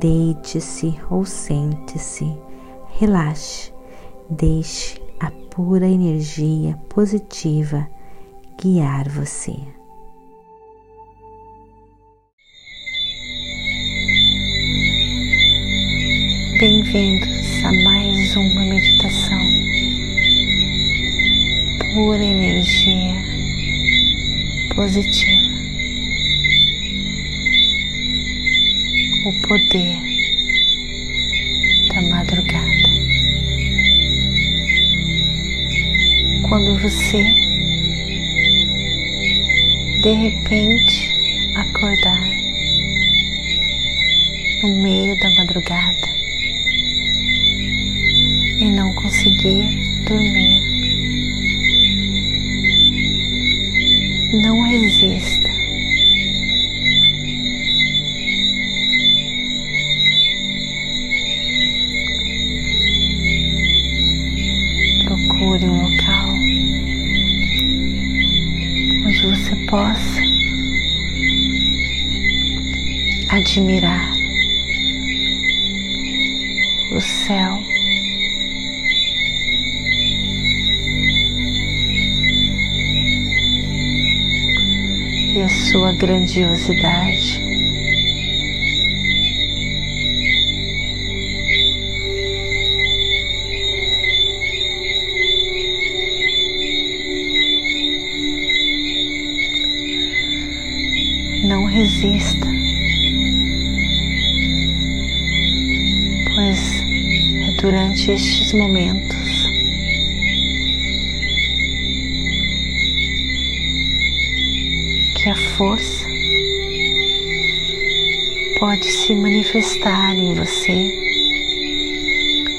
Deite-se ou sente-se, relaxe, deixe a pura energia positiva guiar você. Bem-vindos a mais uma meditação. Pura energia positiva. O poder da madrugada. Quando você de repente acordar no meio da madrugada e não conseguir dormir, possa admirar o céu. E a sua grandiosidade. Durante estes momentos que a força pode se manifestar em você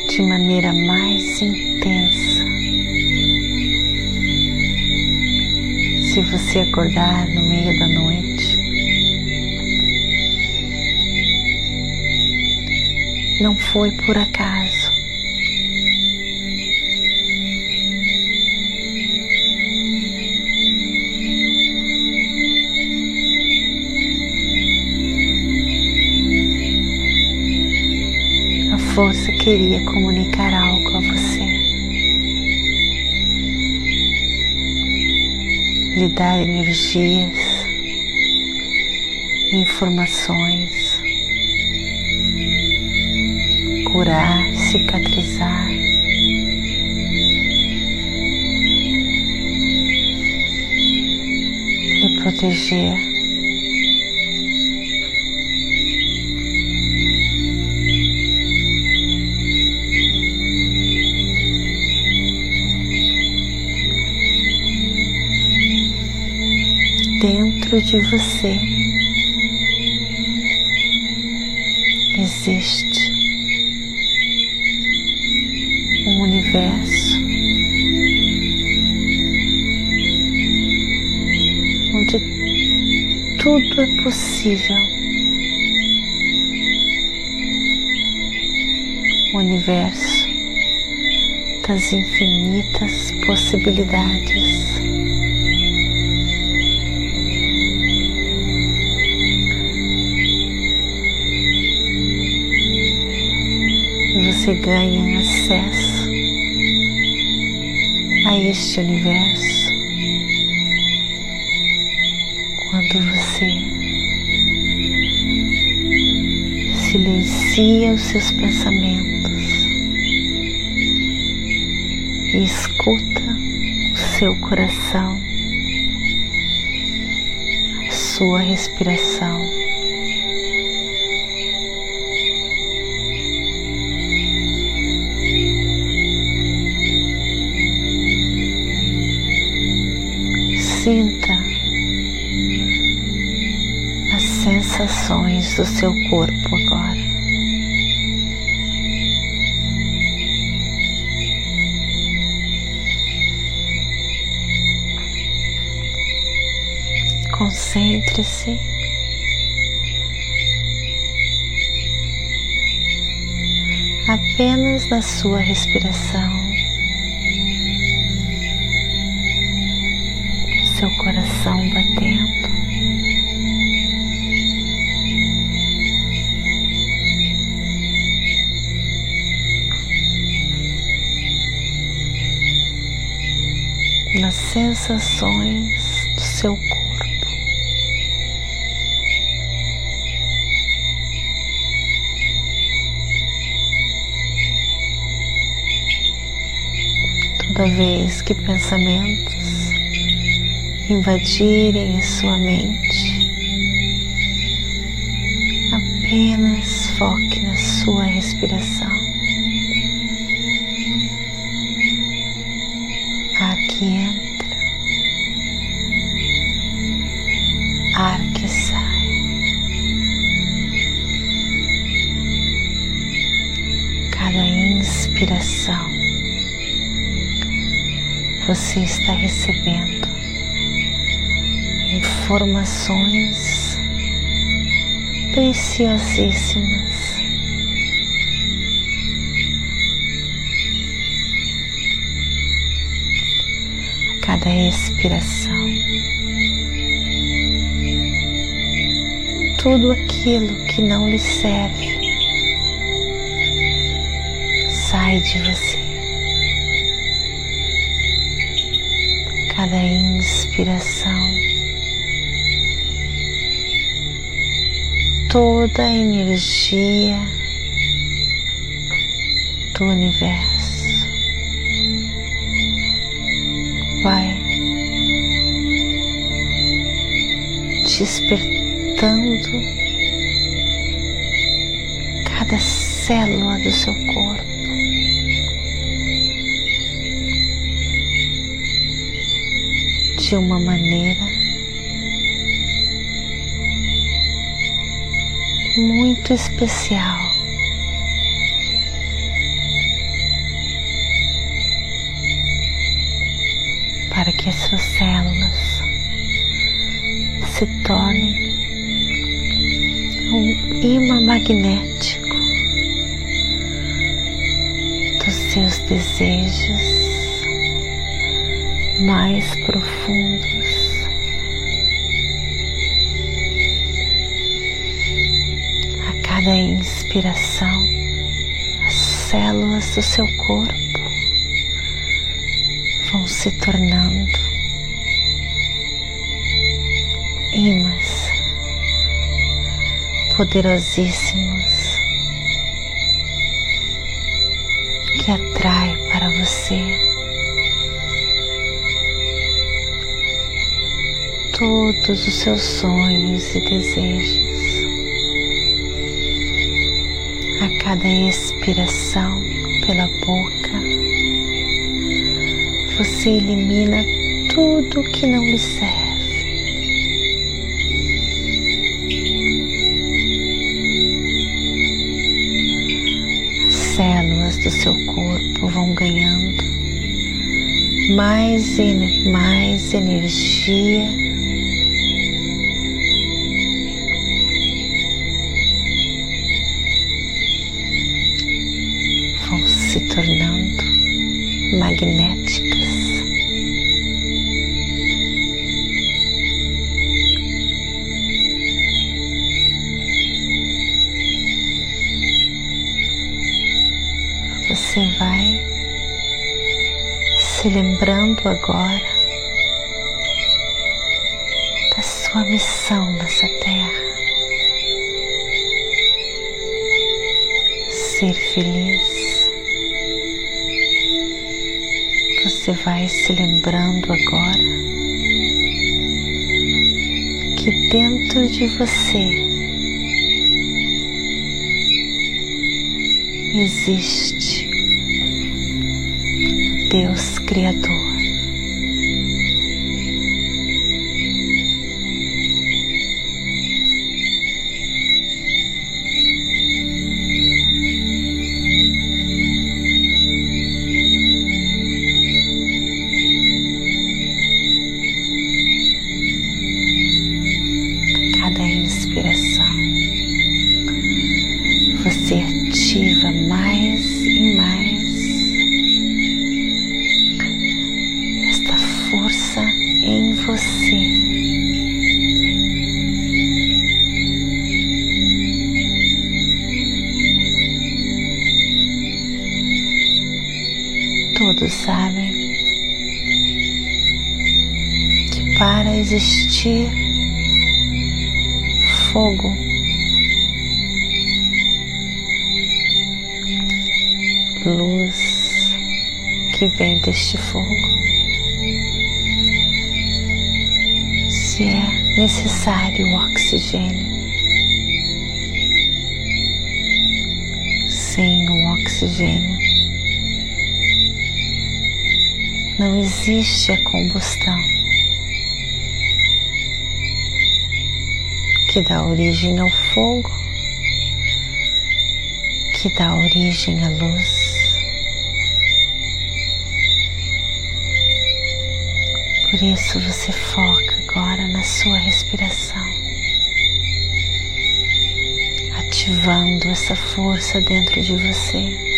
de maneira mais intensa. Se você acordar no meio da noite, não foi por acaso. Força queria comunicar algo a você. Lhe dar energias, informações curar, cicatrizar. E proteger. Dentro de você existe um universo onde tudo é possível. O universo das infinitas possibilidades. Você ganha acesso a este universo quando você silencia os seus pensamentos e escuta o seu coração, a sua respiração. O seu corpo agora. Concentre-se. Apenas na sua respiração. seu coração batendo. Nas sensações do seu corpo. toda vez que pensamentos invadirem sua mente, apenas foque na sua respiração. Ar você está recebendo informações preciosíssimas. A cada expiração, tudo aquilo que não lhe serve sai de você. Cada inspiração, toda a energia do universo vai despertando cada célula do seu corpo. De uma maneira muito especial. Para que as suas células se tornem um imã magnético dos seus desejos mais profundos. A cada inspiração, as células do seu corpo vão se tornando imãs poderosíssimos que atrai para você todos os seus sonhos e desejos. A cada expiração pela boca, você elimina tudo que não lhe serve. As células do seu corpo vão ganhando mais mais energia magnéticas. Você vai se lembrando agora dentro de você existe Deus Criador. Todos sabem que para existir fogo. Luz que vem deste fogo. Se é necessário o oxigênio, sem o oxigênio, não existe a combustão que dá origem ao fogo, que dá origem à luz. Por isso você foca agora na sua respiração, ativando essa força dentro de você.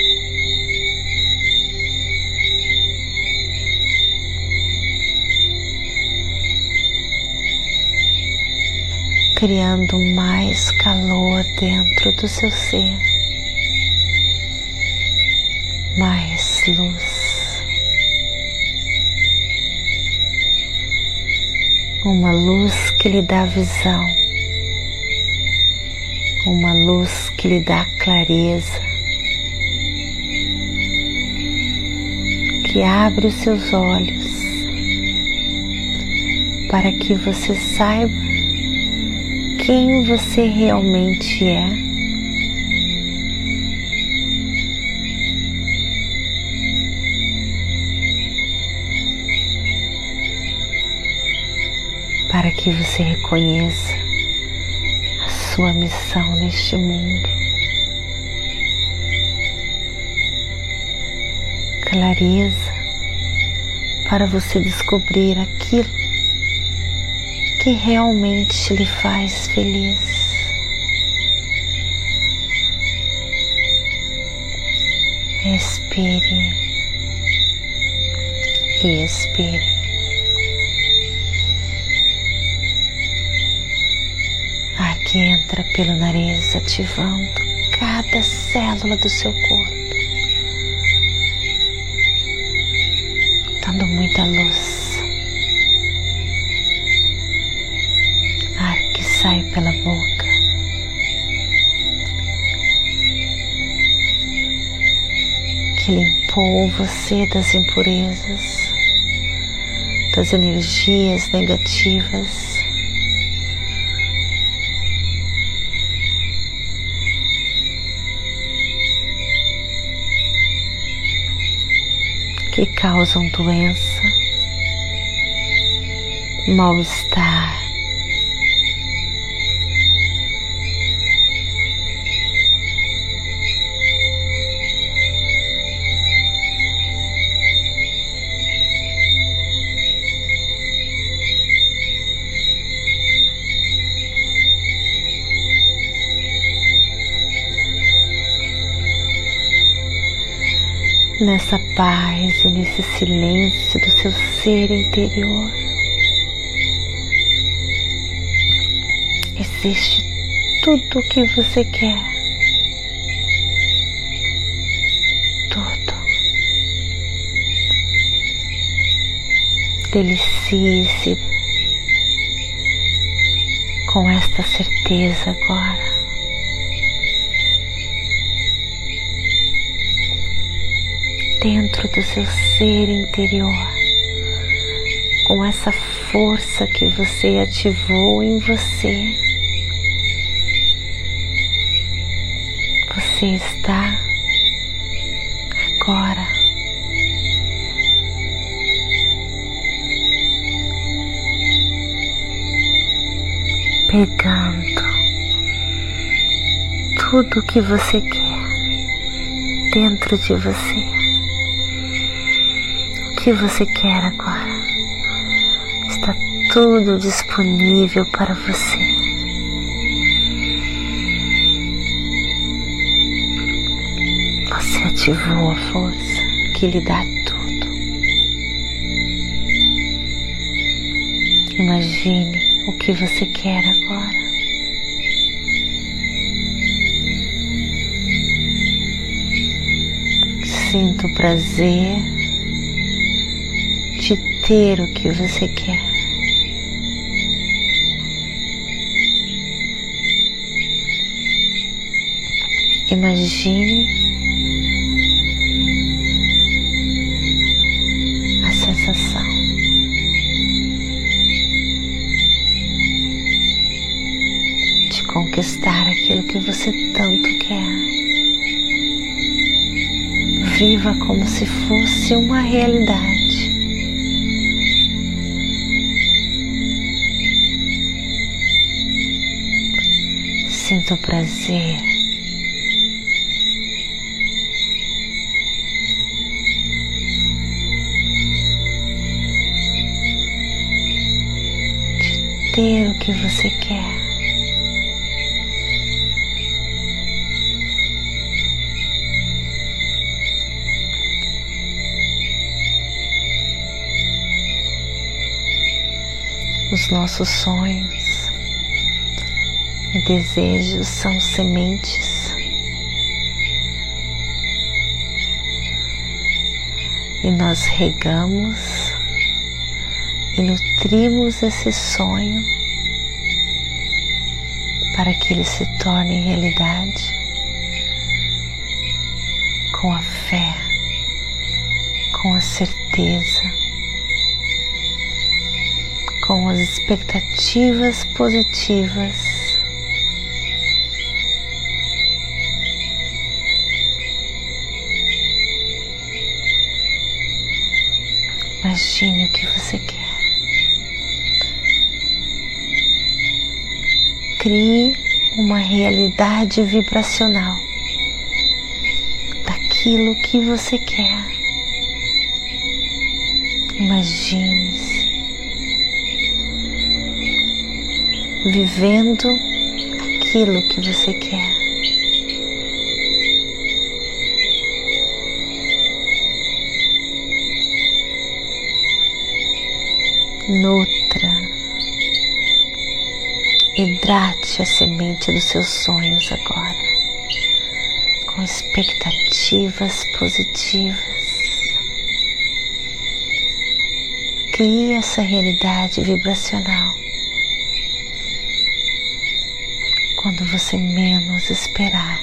Criando mais calor dentro do seu ser, mais luz. uma luz que lhe dá visão, uma luz que lhe dá clareza, que abre os seus olhos para que você saiba quem você realmente é. para que você reconheça a sua missão neste mundo. Clareza para você descobrir aquilo que realmente lhe faz feliz. Expire e expire. que entra pelo nariz, ativando cada célula do seu corpo, dando muita luz. Sai pela boca. Que limpou você das impurezas, das energias negativas que causam doença, mal-estar, nessa paz e nesse silêncio do seu ser interior. Existe tudo o que você quer. Tudo. Delicie-se com esta certeza agora. Dentro do seu ser interior, com essa força que você ativou em você. Você está agora pegando tudo que você quer dentro de você que você quer agora. Está tudo disponível para você. ativou a força que lhe dá tudo. Imagine o que você quer agora. Sinta o prazer ter o que você quer. Imagine a sensação de conquistar aquilo que você tanto quer. Viva como se fosse uma realidade. Sinta o prazer ter o que você quer. Os nossos sonhos e desejos são sementes. E nós regamos e nutrimos esse sonho para que ele se torne realidade com a fé, com a certeza, com as expectativas positivas. Imagine o que você quer. crie uma realidade vibracional daquilo que você quer. Imagine-se vivendo aquilo que você quer. Nutra Hidrate a semente dos seus sonhos agora, com expectativas positivas. Crie essa realidade vibracional quando você menos esperar.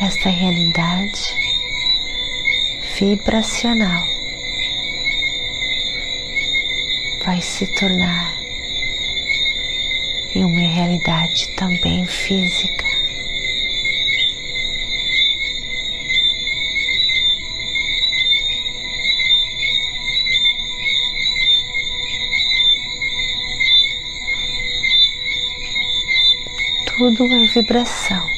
Esta realidade vibracional vai se tornar em uma realidade também física. Tudo é vibração,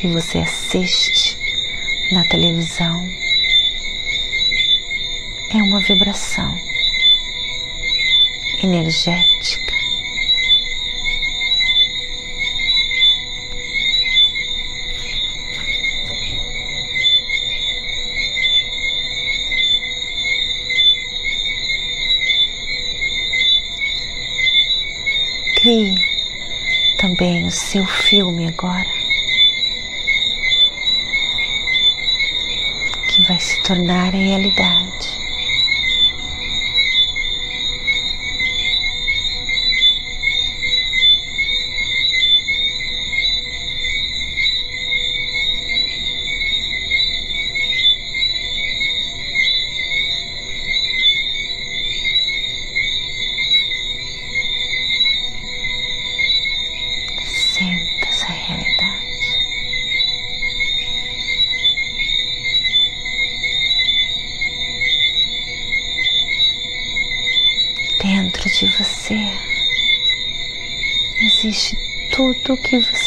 Que você assiste na televisão é uma vibração energética. Crie também o seu filme agora. Vai se tornar realidade.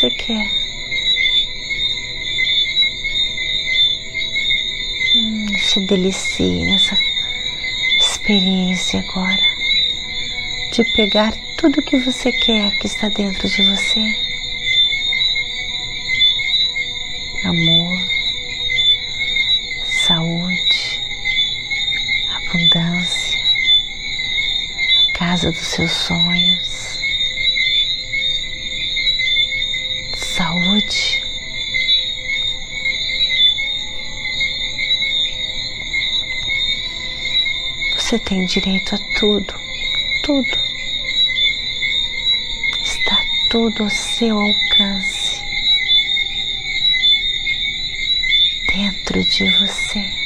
Você quer. Hum, se delicie nessa experiência agora. de pegar tudo que você quer que está dentro de você. Amor, saúde, abundância, a casa dos seus sonhos, Você tem direito a tudo, tudo. Está tudo ao seu alcance. Dentro de você.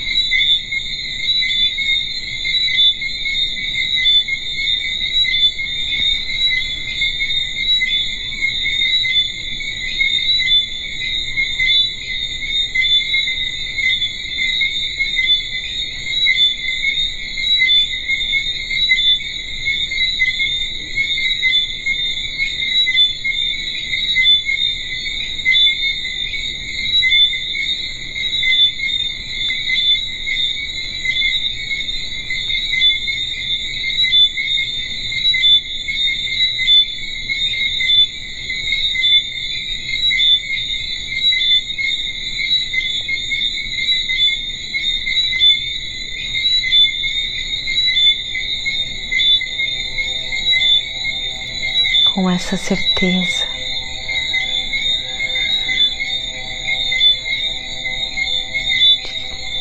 Com essa certeza.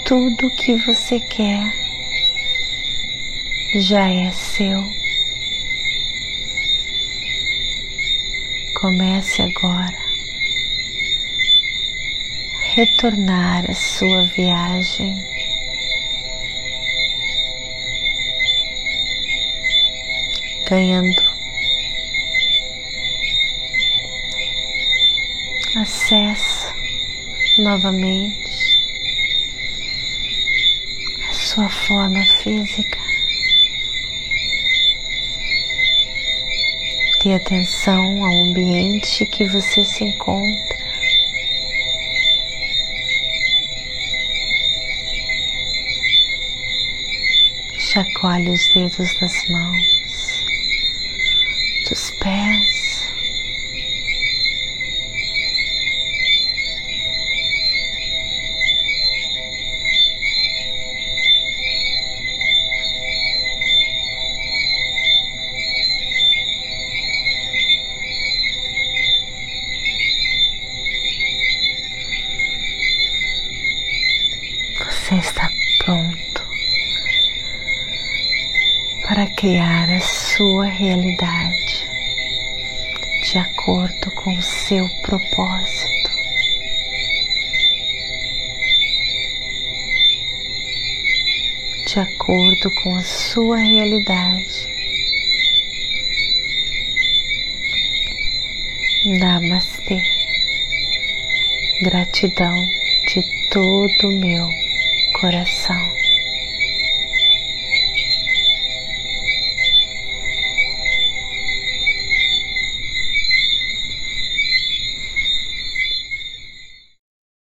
Tudo que você quer já é seu. Comece agora retornar à sua viagem. Ganhando acesso novamente a sua forma física. Dê atenção ao ambiente que você se encontra. Chacoalhe os dedos das mãos, dos pés. Você está pronto para criar a sua realidade de acordo com o seu propósito. De acordo com a sua realidade. Namastê. Gratidão de todo meu coração.